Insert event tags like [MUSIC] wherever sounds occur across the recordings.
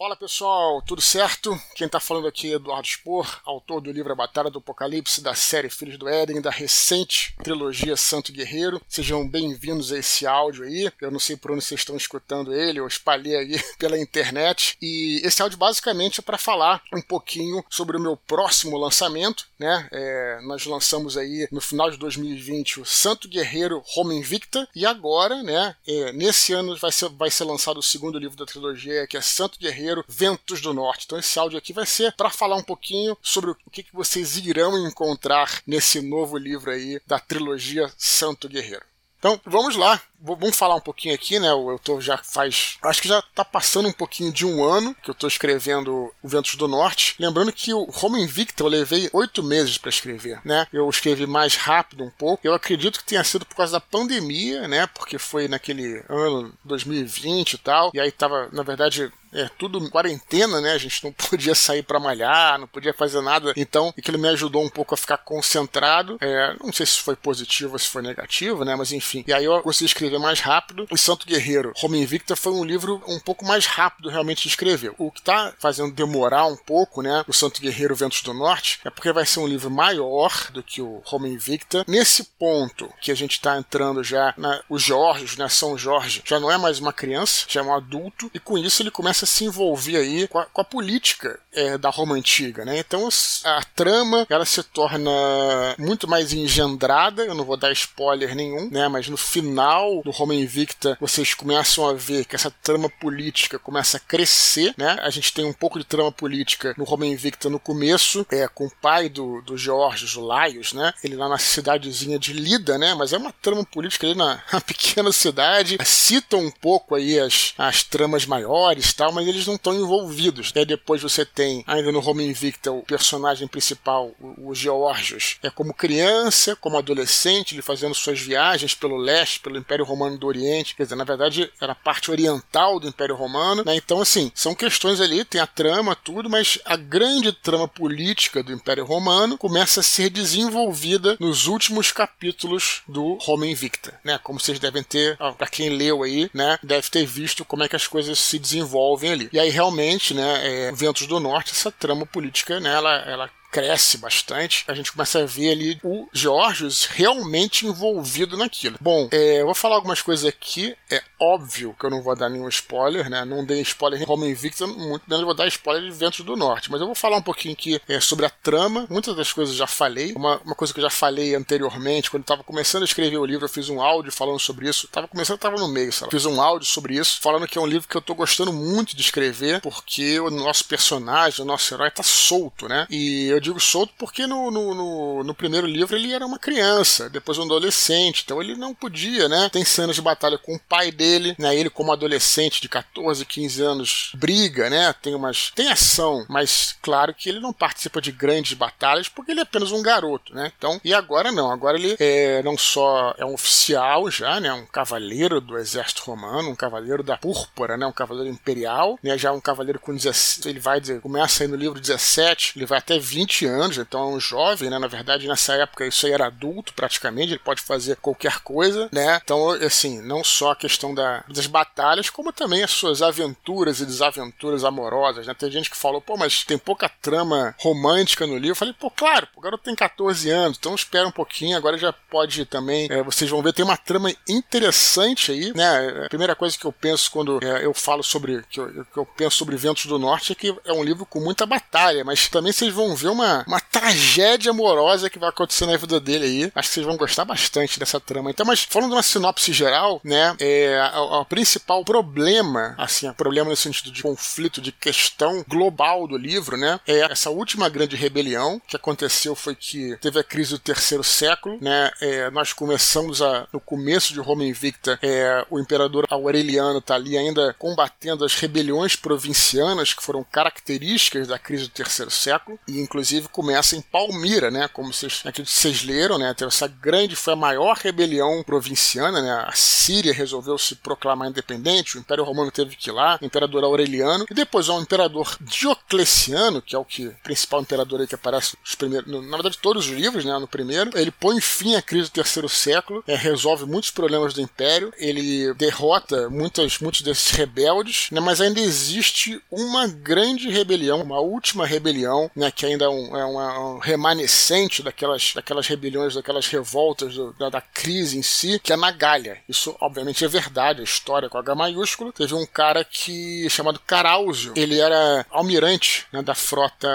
Fala pessoal, tudo certo? Quem tá falando aqui é Eduardo Spor, autor do livro A Batalha do Apocalipse, da série Filhos do Éden, da recente trilogia Santo Guerreiro. Sejam bem-vindos a esse áudio aí. Eu não sei por onde vocês estão escutando ele, eu espalhei aí [LAUGHS] pela internet. E esse áudio basicamente é para falar um pouquinho sobre o meu próximo lançamento, né? É, nós lançamos aí no final de 2020 o Santo Guerreiro Roma Invicta e agora, né? É, nesse ano vai ser, vai ser lançado o segundo livro da trilogia, que é Santo Guerreiro Ventos do Norte. Então esse áudio aqui vai ser para falar um pouquinho sobre o que, que vocês irão encontrar nesse novo livro aí da trilogia Santo Guerreiro. Então, vamos lá. Vamos falar um pouquinho aqui, né? Eu tô já faz. Acho que já tá passando um pouquinho de um ano que eu tô escrevendo o Ventos do Norte. Lembrando que o Roma Invicta eu levei oito meses para escrever, né? Eu escrevi mais rápido um pouco. Eu acredito que tenha sido por causa da pandemia, né? Porque foi naquele ano 2020 e tal. E aí tava, na verdade, é, tudo quarentena, né? A gente não [LAUGHS] podia sair para malhar, não podia fazer nada. Então, aquilo me ajudou um pouco a ficar concentrado. É, não sei se foi positivo ou se foi negativo, né? Mas enfim. E aí eu consegui escrever mais rápido. O Santo Guerreiro, Roma Invicta, foi um livro um pouco mais rápido realmente de escrever. O que tá fazendo demorar um pouco, né? O Santo Guerreiro Ventos do Norte, é porque vai ser um livro maior do que o Roma Invicta. Nesse ponto que a gente tá entrando já, na, os Jorge, né? São Jorge, já não é mais uma criança, já é um adulto. E com isso ele começa começa a se envolver aí com a, com a política é, da Roma antiga, né? Então a trama ela se torna muito mais engendrada. Eu não vou dar spoiler nenhum, né? Mas no final do Roma Invicta vocês começam a ver que essa trama política começa a crescer, né? A gente tem um pouco de trama política no Roma Invicta no começo, é com o pai do, do George, o Laios, né? Ele lá na cidadezinha de Lida, né? Mas é uma trama política ali na, [LAUGHS] na pequena cidade. Cita um pouco aí as, as tramas maiores, tal, mas eles não estão envolvidos. Aí depois você tem, ainda no Roma Invicta, o personagem principal, o, o é como criança, como adolescente, ele fazendo suas viagens pelo leste, pelo Império Romano do Oriente, quer dizer, na verdade era a parte oriental do Império Romano, né? Então, assim, são questões ali, tem a trama, tudo, mas a grande trama política do Império Romano começa a ser desenvolvida nos últimos capítulos do Roma Invicta, né? Como vocês devem ter, para quem leu aí, né, deve ter visto como é que as coisas se desenvolvem ali. E aí realmente, né, é, Ventos do Norte, essa trama política, né, ela, ela cresce bastante, a gente começa a ver ali o Georgios realmente envolvido naquilo. Bom, é, eu vou falar algumas coisas aqui. É óbvio que eu não vou dar nenhum spoiler, né? Não dei spoiler em Roma Invicta, muito menos vou dar spoiler de Ventos do Norte. Mas eu vou falar um pouquinho aqui é, sobre a trama. Muitas das coisas eu já falei. Uma, uma coisa que eu já falei anteriormente, quando eu estava começando a escrever o livro, eu fiz um áudio falando sobre isso. Tava começando, estava no meio, sabe? Fiz um áudio sobre isso, falando que é um livro que eu estou gostando muito de escrever, porque o nosso personagem, o nosso herói, está solto, né? E eu eu digo solto porque no, no, no, no, primeiro livro ele era uma criança, depois um adolescente, então ele não podia, né? Tem cenas de batalha com o pai dele, né? Ele como adolescente de 14, 15 anos briga, né? Tem umas tem ação, mas claro que ele não participa de grandes batalhas porque ele é apenas um garoto, né? Então, e agora não, agora ele é, não só é um oficial já, né? Um cavaleiro do exército romano, um cavaleiro da púrpura, né? Um cavaleiro imperial, né? Já um cavaleiro com 17, ele vai dizer, começa aí no livro 17, ele vai até 20 20 anos, então é um jovem, né? Na verdade, nessa época isso aí era adulto praticamente, ele pode fazer qualquer coisa, né? Então, assim, não só a questão da, das batalhas, como também as suas aventuras e desaventuras amorosas, né? Tem gente que falou, pô, mas tem pouca trama romântica no livro. Eu falei, pô, claro, o garoto tem 14 anos, então espera um pouquinho, agora já pode também, é, vocês vão ver, tem uma trama interessante aí, né? A primeira coisa que eu penso quando é, eu falo sobre, que eu, que eu penso sobre Ventos do Norte é que é um livro com muita batalha, mas também vocês vão ver uma uma, uma tragédia amorosa que vai acontecer na vida dele aí. Acho que vocês vão gostar bastante dessa trama. Então, mas falando de uma sinopse geral, né, é, o principal problema, assim, o problema no sentido de conflito, de questão global do livro, né, é essa última grande rebelião que aconteceu foi que teve a crise do terceiro século, né, é, nós começamos a, no começo de Roma Invicta, é, o imperador Aureliano tá ali ainda combatendo as rebeliões provincianas que foram características da crise do terceiro século, e inclusive começa em Palmira, né? Como vocês, vocês leram, né? Essa grande foi a maior rebelião provinciana, né? A Síria resolveu se proclamar independente, o Império Romano teve que ir lá, o Imperador Aureliano, e depois o Imperador Diocleciano, que é o que principal imperador aí que aparece nos primeiros, na verdade todos os livros, né, no primeiro, ele põe fim à crise do terceiro século, é, resolve muitos problemas do Império, ele derrota muitas, muitos desses rebeldes, né, mas ainda existe uma grande rebelião, uma última rebelião, né, que ainda é um, é um remanescente daquelas, daquelas rebeliões, daquelas revoltas do, da, da crise em si, que é na Gália. Isso, obviamente, é verdade, história com H maiúsculo. Teve um cara que chamado Caráusio, ele era almirante né, da frota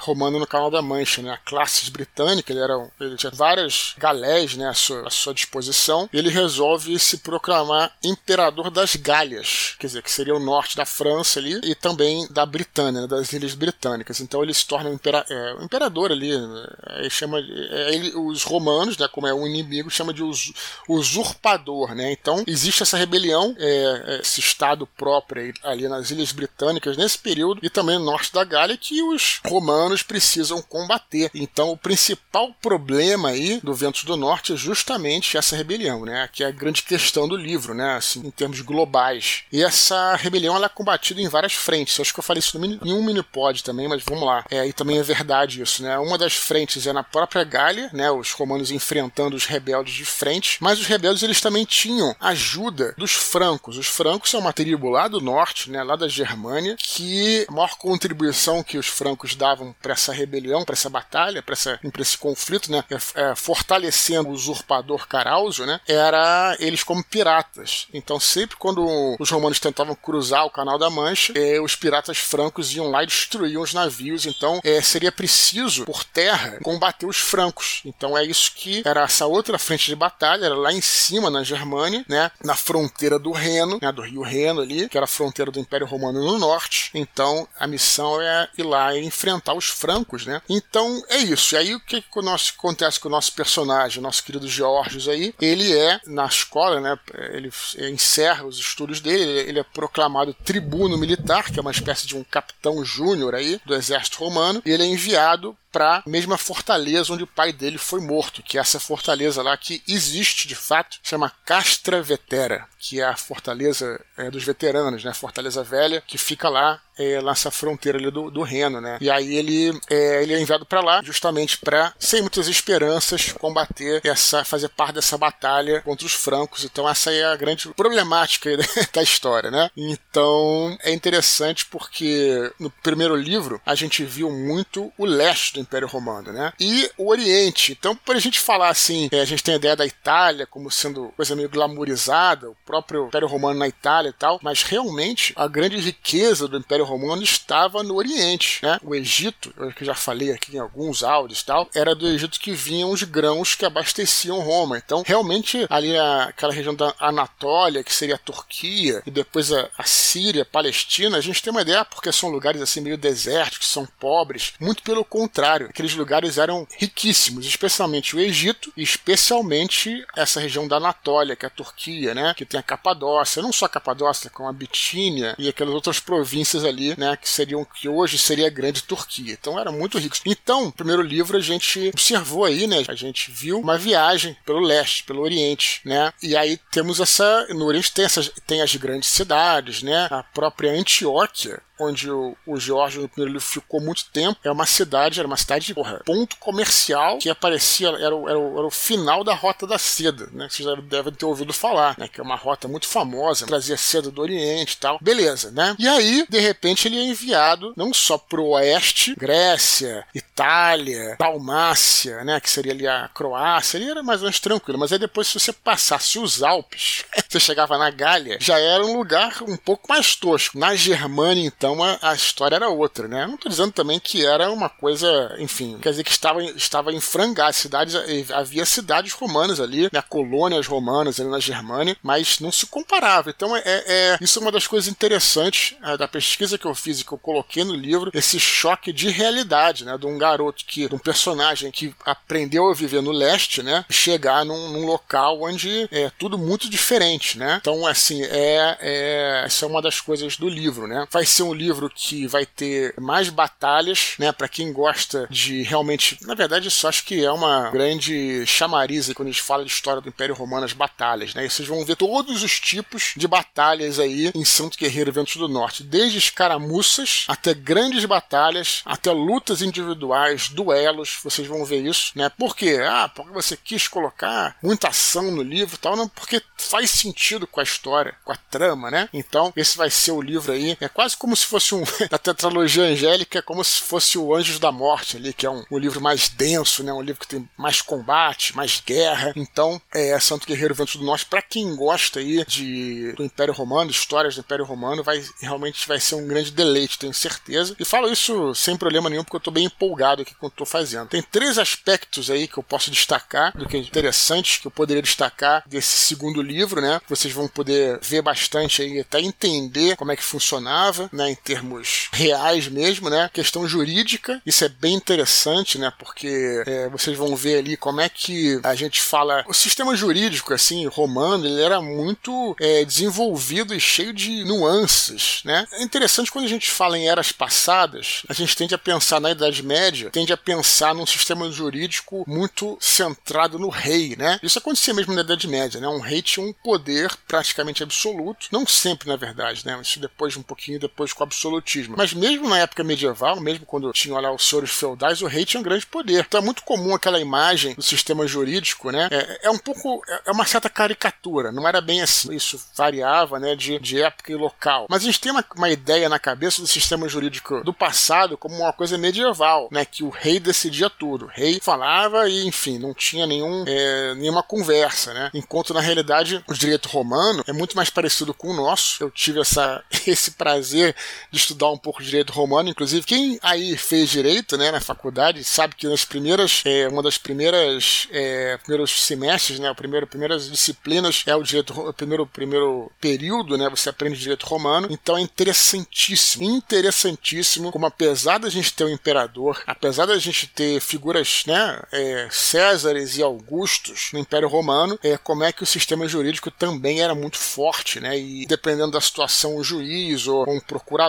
romana no Canal da Mancha, né, a classes britânica, ele, era, ele tinha várias galés né, à, sua, à sua disposição, ele resolve se proclamar imperador das Gálias, quer dizer, que seria o norte da França ali, e também da Britânia, né, das ilhas britânicas. Então ele se torna um impera, é, um imperador ali, né, chama, é, ele, os romanos, né, como é um inimigo, chama de us, usurpador, né, então existe essa rebelião, é, é esse estado próprio ali nas ilhas britânicas nesse período, e também no norte da Gália, que os romanos precisam combater. Então o principal problema aí do Ventos do Norte é justamente essa rebelião, né, que é a grande questão do livro, né, assim, em termos globais. E essa rebelião ela é combatida em várias frentes. Eu acho que eu falei isso em um mini pod também, mas vamos lá. É, e também é verdade isso, né? Uma das frentes é na própria Gália, né? Os romanos enfrentando os rebeldes de frente, mas os rebeldes eles também tinham ajuda dos francos. Os francos são uma tribo lá do norte, né? Lá da Germânia, que a maior contribuição que os francos davam para essa rebelião, para essa batalha, para esse conflito, né? É, é, fortalecendo o usurpador Caráusio, né? Era eles como piratas. Então sempre quando os romanos tentavam cruzar o Canal da Mancha, é, os piratas francos iam lá e destruíam os navios. Então é, seria preciso, por terra, combater os francos. Então é isso que era essa outra frente de batalha, era lá em cima na Germânia, né, na fronteira do Reno, né, do rio Reno ali, que era a fronteira do Império Romano no norte. Então a missão é ir lá e enfrentar os francos, né? Então é isso. E aí o que, que o nosso, acontece com o nosso personagem, nosso querido Georges aí? Ele é na escola, né? Ele encerra os estudos dele, ele é proclamado tribuno militar, que é uma espécie de um capitão júnior aí do exército romano, e ele é enviado para a mesma fortaleza onde o pai dele foi morto, que é essa fortaleza lá que existe de fato, chama Castra Vetera, que é a fortaleza é, dos veteranos, né? Fortaleza Velha, que fica lá é, nessa fronteira ali do, do Reno, né? E aí ele é, ele é enviado para lá justamente para, sem muitas esperanças, combater essa, fazer parte dessa batalha contra os francos. Então essa é a grande problemática [LAUGHS] da história, né? Então é interessante porque no primeiro livro a gente viu muito o leste do Império Romano, né? E o Oriente. Então, para a gente falar assim, é, a gente tem a ideia da Itália como sendo coisa meio glamourizada, o próprio Império Romano na Itália e tal, mas realmente a grande riqueza do Império Romano estava no Oriente, né? O Egito, que já falei aqui em alguns áudios tal, era do Egito que vinham os grãos que abasteciam Roma. Então, realmente ali aquela região da Anatólia, que seria a Turquia, e depois a, a Síria, Palestina, a gente tem uma ideia porque são lugares assim meio desérticos, são pobres, muito pelo contrário aqueles lugares eram riquíssimos, especialmente o Egito e especialmente essa região da Anatólia, que é a Turquia, né? Que tem a Capadócia, não só a Capadócia, como a Bitínia e aquelas outras províncias ali, né? Que seriam, que hoje seria a grande Turquia. Então eram muito ricos. Então, no primeiro livro a gente observou aí, né? A gente viu uma viagem pelo leste, pelo Oriente, né? E aí temos essa, no Oriente tem essas, tem as grandes cidades, né? A própria Antioquia, onde o, o Jorge no primeiro livro ficou muito tempo, é uma cidade, era uma cidade, porra, ponto comercial que aparecia, era, o, era, o, era o final da Rota da Seda, né? Vocês já devem ter ouvido falar, né? Que é uma rota muito famosa, trazia seda do Oriente e tal. Beleza, né? E aí, de repente, ele é enviado não só pro oeste, Grécia, Itália, Dalmácia, né? Que seria ali a Croácia, ele era mais ou menos tranquilo, mas aí depois, se você passasse os Alpes, [LAUGHS] você chegava na Gália, já era um lugar um pouco mais tosco. Na Germânia, então, então a, a, história era outra, né? Não estou dizendo também que era uma coisa, enfim, quer dizer que estava, estava em frangar cidades, havia cidades romanas ali, né? colônias romanas ali na Germânia, mas não se comparava. Então é, é isso é uma das coisas interessantes é, da pesquisa que eu fiz e que eu coloquei no livro, esse choque de realidade, né? De um garoto que, de um personagem que aprendeu a viver no leste, né? Chegar num, num local onde é tudo muito diferente, né? Então, assim, é, é, essa é uma das coisas do livro, né? Vai ser um livro que vai ter mais batalhas, né? Para quem gosta de realmente, na verdade, isso acho que é uma grande chamariza quando a gente fala de história do Império Romano, as batalhas, né? E vocês vão ver todos os tipos de batalhas aí em Santo Guerreiro Ventos do Norte, desde escaramuças até grandes batalhas, até lutas individuais, duelos, vocês vão ver isso, né? Por quê? Ah, porque você quis colocar muita ação no livro, tal, não, porque faz sentido com a história, com a trama, né? Então, esse vai ser o livro aí, é quase como se fosse um [LAUGHS] da tetralogia angélica, é como se fosse o Anjos da Morte ali, que é um, um livro mais denso, né? Um livro que tem mais combate, mais guerra. Então, é Santo Guerreiro Ventos do Norte, para quem gosta aí de do Império Romano, histórias do Império Romano, vai realmente vai ser um grande deleite, tenho certeza. E falo isso sem problema nenhum, porque eu tô bem empolgado aqui com o que eu tô fazendo. Tem três aspectos aí que eu posso destacar, do que é interessante, que eu poderia destacar desse segundo livro, né? Vocês vão poder ver bastante aí, até entender como é que funcionava, né? Em termos reais mesmo, né? Questão jurídica, isso é bem interessante, né? Porque é, vocês vão ver ali como é que a gente fala. O sistema jurídico, assim, romano, ele era muito é, desenvolvido e cheio de nuances, né? É interessante quando a gente fala em eras passadas, a gente tende a pensar na Idade Média, tende a pensar num sistema jurídico muito centrado no rei, né? Isso acontecia mesmo na Idade Média, né? Um rei tinha um poder praticamente absoluto, não sempre, na verdade, né? Isso depois um pouquinho depois com o absolutismo. Mas mesmo na época medieval, mesmo quando tinham lá os senhores feudais, o rei tinha um grande poder. Então é muito comum aquela imagem do sistema jurídico, né? É, é um pouco, é, é uma certa caricatura, não era bem assim. Isso variava, né, de, de época e local. Mas a gente tem uma, uma ideia na cabeça do sistema jurídico do passado como uma coisa medieval, né? Que o rei decidia tudo. O rei falava e, enfim, não tinha nenhum, é, nenhuma conversa, né? Enquanto na realidade o direito romano é muito mais parecido com o nosso. Eu tive essa, [LAUGHS] esse prazer de estudar um pouco de direito romano, inclusive quem aí fez direito, né, na faculdade, sabe que nas primeiras, é, uma das primeiras, é, primeiros semestres, né, o primeiro, primeiras disciplinas é o direito, o primeiro, primeiro período, né, você aprende direito romano. Então é interessantíssimo, interessantíssimo, como apesar da gente ter um imperador, apesar da gente ter figuras, né, é, Césares e Augustos no Império Romano, é, como é que o sistema jurídico também era muito forte, né, e dependendo da situação, um juiz ou um procurador,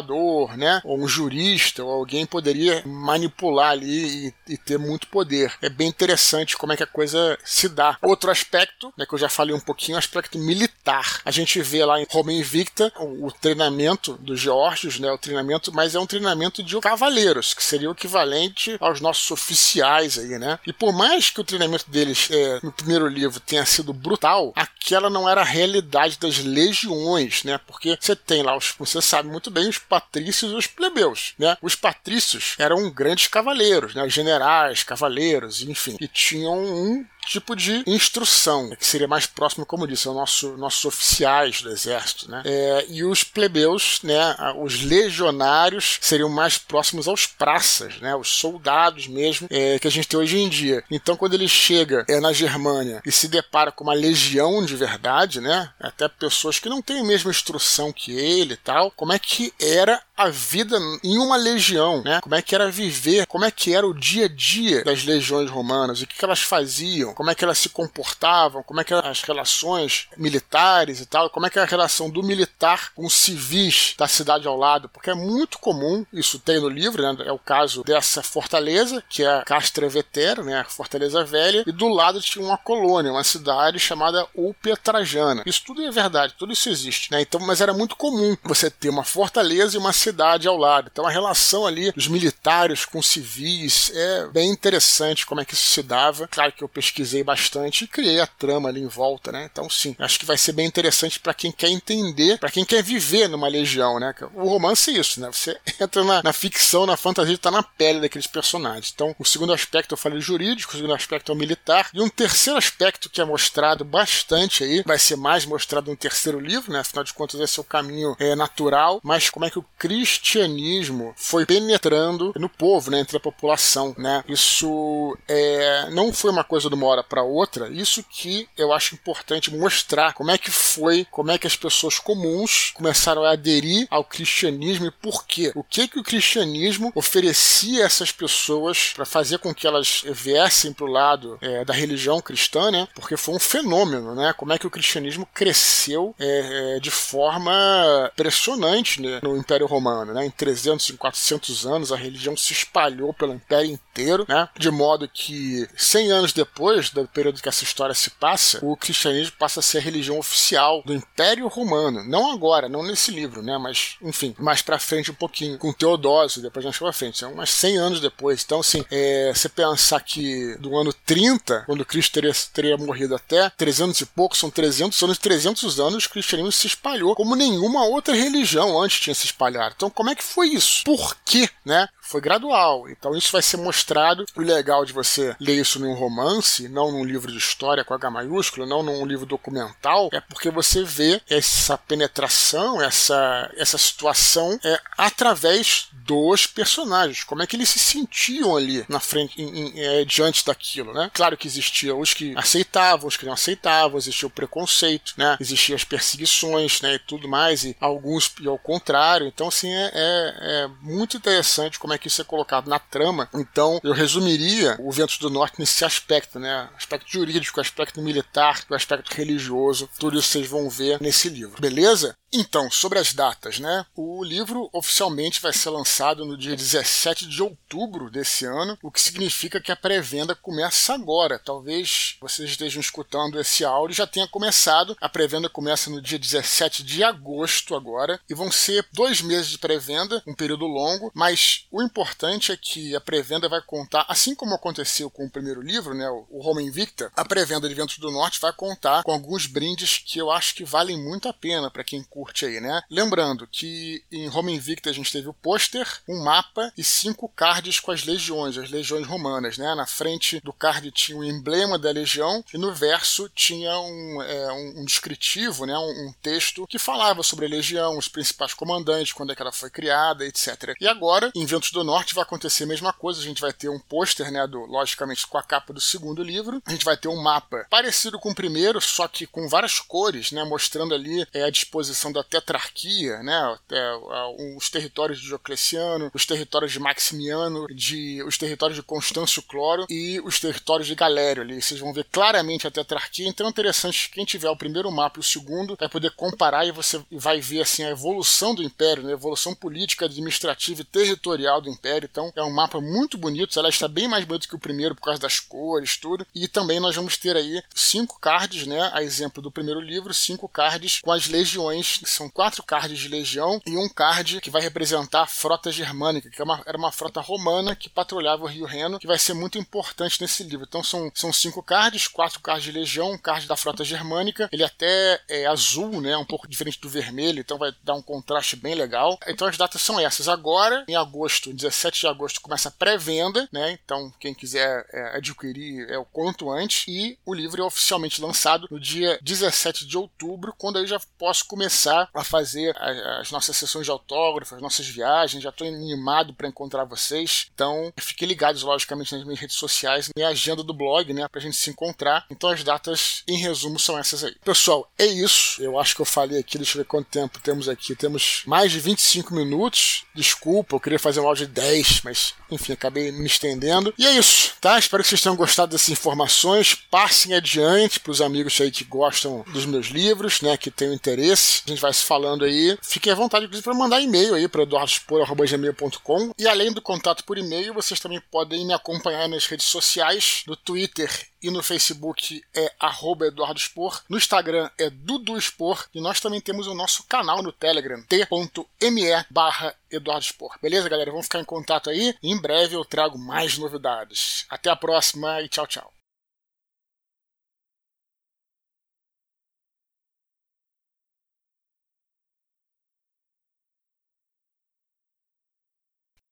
né, ou um jurista ou alguém poderia manipular ali e, e ter muito poder. É bem interessante como é que a coisa se dá. Outro aspecto, né, que eu já falei um pouquinho, o aspecto militar. A gente vê lá em Roma Invicta o, o treinamento dos Geórgios, né, o treinamento, mas é um treinamento de cavaleiros, que seria o equivalente aos nossos oficiais aí, né? E por mais que o treinamento deles é, no primeiro livro tenha sido brutal, aquela não era a realidade das legiões, né? Porque você tem lá os, você sabe muito bem, os patrícios e os plebeus, né? Os patrícios eram grandes cavaleiros, né? Generais, cavaleiros, enfim, e tinham um tipo de instrução, que seria mais próximo, como disse, ao nosso, nossos oficiais do exército, né? É, e os plebeus, né, os legionários, seriam mais próximos aos praças, né, os soldados mesmo, é, que a gente tem hoje em dia. Então, quando ele chega é, na Germânia e se depara com uma legião de verdade, né, até pessoas que não têm a mesma instrução que ele e tal, como é que era a vida em uma legião, né? Como é que era viver, como é que era o dia a dia das legiões romanas, o que, que elas faziam, como é que elas se comportavam, como é que eram as relações militares e tal, como é que era a relação do militar com civis da cidade ao lado, porque é muito comum, isso tem no livro, né? É o caso dessa fortaleza, que é a Castra Vetera, né? A Fortaleza Velha, e do lado tinha uma colônia, uma cidade chamada Ulpia Trajana. Isso tudo é verdade, tudo isso existe, né? Então, mas era muito comum você ter uma fortaleza e uma cidade cidade ao lado. Então a relação ali dos militares com civis é bem interessante como é que isso se dava. Claro que eu pesquisei bastante e criei a trama ali em volta, né? Então sim, acho que vai ser bem interessante para quem quer entender, para quem quer viver numa legião, né? O romance é isso, né? Você [LAUGHS] entra na, na ficção, na fantasia, está na pele daqueles personagens. Então o segundo aspecto eu falei jurídico, o segundo aspecto é o militar e um terceiro aspecto que é mostrado bastante aí, vai ser mais mostrado no terceiro livro, né? Afinal de contas esse é o caminho é, natural, mas como é que o Cris cristianismo foi penetrando no povo, né, entre a população, né? Isso é, não foi uma coisa de uma hora para outra. Isso que eu acho importante mostrar como é que foi, como é que as pessoas comuns começaram a aderir ao cristianismo e por quê? O que que o cristianismo oferecia a essas pessoas para fazer com que elas viessem para o lado é, da religião cristã, né? Porque foi um fenômeno, né? Como é que o cristianismo cresceu é, é de forma impressionante né, no Império Romano romano. Né? Em 300 e 400 anos, a religião se espalhou pelo império inteiro, né? de modo que 100 anos depois do período que essa história se passa, o cristianismo passa a ser a religião oficial do Império Romano. Não agora, não nesse livro, né? mas enfim, mais para frente um pouquinho, com Teodósio, depois mais para frente, são umas 100 anos depois. Então, assim, é, você pensar que do ano 30, quando Cristo teria, teria morrido até 300 e pouco, são 300 anos, 300 anos, o cristianismo se espalhou como nenhuma outra religião antes tinha se espalhado. Então, como é que foi isso? Por quê, né? Foi gradual. Então, isso vai ser mostrado. O legal de você ler isso num romance, não num livro de história com H maiúsculo, não num livro documental, é porque você vê essa penetração, essa, essa situação é, através dos personagens. Como é que eles se sentiam ali na frente, em, em, é, diante daquilo, né? Claro que existiam os que aceitavam, os que não aceitavam, existia o preconceito, né? Existiam as perseguições, né? E tudo mais, e alguns e ao contrário. Então, assim, é, é, é muito interessante como é que isso é colocado na trama. Então, eu resumiria o Ventos do Norte nesse aspecto, né? Aspecto jurídico, aspecto militar, aspecto religioso, tudo isso vocês vão ver nesse livro. Beleza? Então, sobre as datas, né? O livro oficialmente vai ser lançado no dia 17 de outubro desse ano, o que significa que a pré-venda começa agora. Talvez vocês estejam escutando esse áudio e já tenha começado. A pré-venda começa no dia 17 de agosto agora e vão ser dois meses de pré-venda, um período longo, mas o importante é que a pré-venda vai contar, assim como aconteceu com o primeiro livro, né? O Roma Invicta, a pré-venda de Ventos do Norte vai contar com alguns brindes que eu acho que valem muito a pena para quem curte curte aí, né? Lembrando que em Roma Invicta a gente teve o pôster, um mapa e cinco cards com as legiões, as legiões romanas, né? Na frente do card tinha o emblema da legião e no verso tinha um, é, um, descritivo, né? Um, um, texto que falava sobre a legião, os principais comandantes, quando é que ela foi criada, etc. E agora, em Ventos do Norte, vai acontecer a mesma coisa. A gente vai ter um pôster, né? Do, logicamente com a capa do segundo livro. A gente vai ter um mapa parecido com o primeiro, só que com várias cores, né? Mostrando ali é, a disposição da tetrarquia, né? Os territórios de Diocleciano, os territórios de Maximiano, de, os territórios de Constâncio Cloro e os territórios de Galério ali. Vocês vão ver claramente a tetrarquia. Então é interessante quem tiver o primeiro mapa e o segundo vai poder comparar e você vai ver assim a evolução do Império, né? a evolução política, administrativa e territorial do Império. Então é um mapa muito bonito. Ela está bem mais bonito que o primeiro por causa das cores, tudo. E também nós vamos ter aí cinco cards, né? A exemplo do primeiro livro, cinco cards com as legiões são quatro cards de legião e um card que vai representar a frota germânica, que é era uma frota romana que patrulhava o Rio Reno, que vai ser muito importante nesse livro. Então são, são cinco cards, quatro cards de legião, um card da frota germânica, ele até é azul, né, um pouco diferente do vermelho, então vai dar um contraste bem legal. Então as datas são essas. Agora, em agosto, 17 de agosto, começa a pré-venda, né, então quem quiser é, adquirir é o quanto antes, e o livro é oficialmente lançado no dia 17 de outubro, quando aí já posso começar começar a fazer as nossas sessões de autógrafos, as nossas viagens. Já estou animado para encontrar vocês. Então, fiquem ligados, logicamente, nas minhas redes sociais, na agenda do blog, né, para a gente se encontrar. Então, as datas, em resumo, são essas aí. Pessoal, é isso. Eu acho que eu falei aqui, deixa eu ver quanto tempo temos aqui. Temos mais de 25 minutos. Desculpa, eu queria fazer um áudio de 10, mas enfim, acabei me estendendo. E é isso, tá? Espero que vocês tenham gostado dessas informações. Passem adiante para os amigos aí que gostam dos meus livros, né, que tenham interesse. A gente vai se falando aí. Fiquem à vontade, inclusive, para mandar e-mail aí para eduardospor.gmail.com. E além do contato por e-mail, vocês também podem me acompanhar nas redes sociais, no Twitter e no Facebook é arroba Eduardo Spor, no Instagram é Dudu Spor e nós também temos o nosso canal no Telegram, t.me barra Eduardo Spor. Beleza, galera? Vamos ficar em contato aí. Em breve eu trago mais novidades. Até a próxima e tchau, tchau.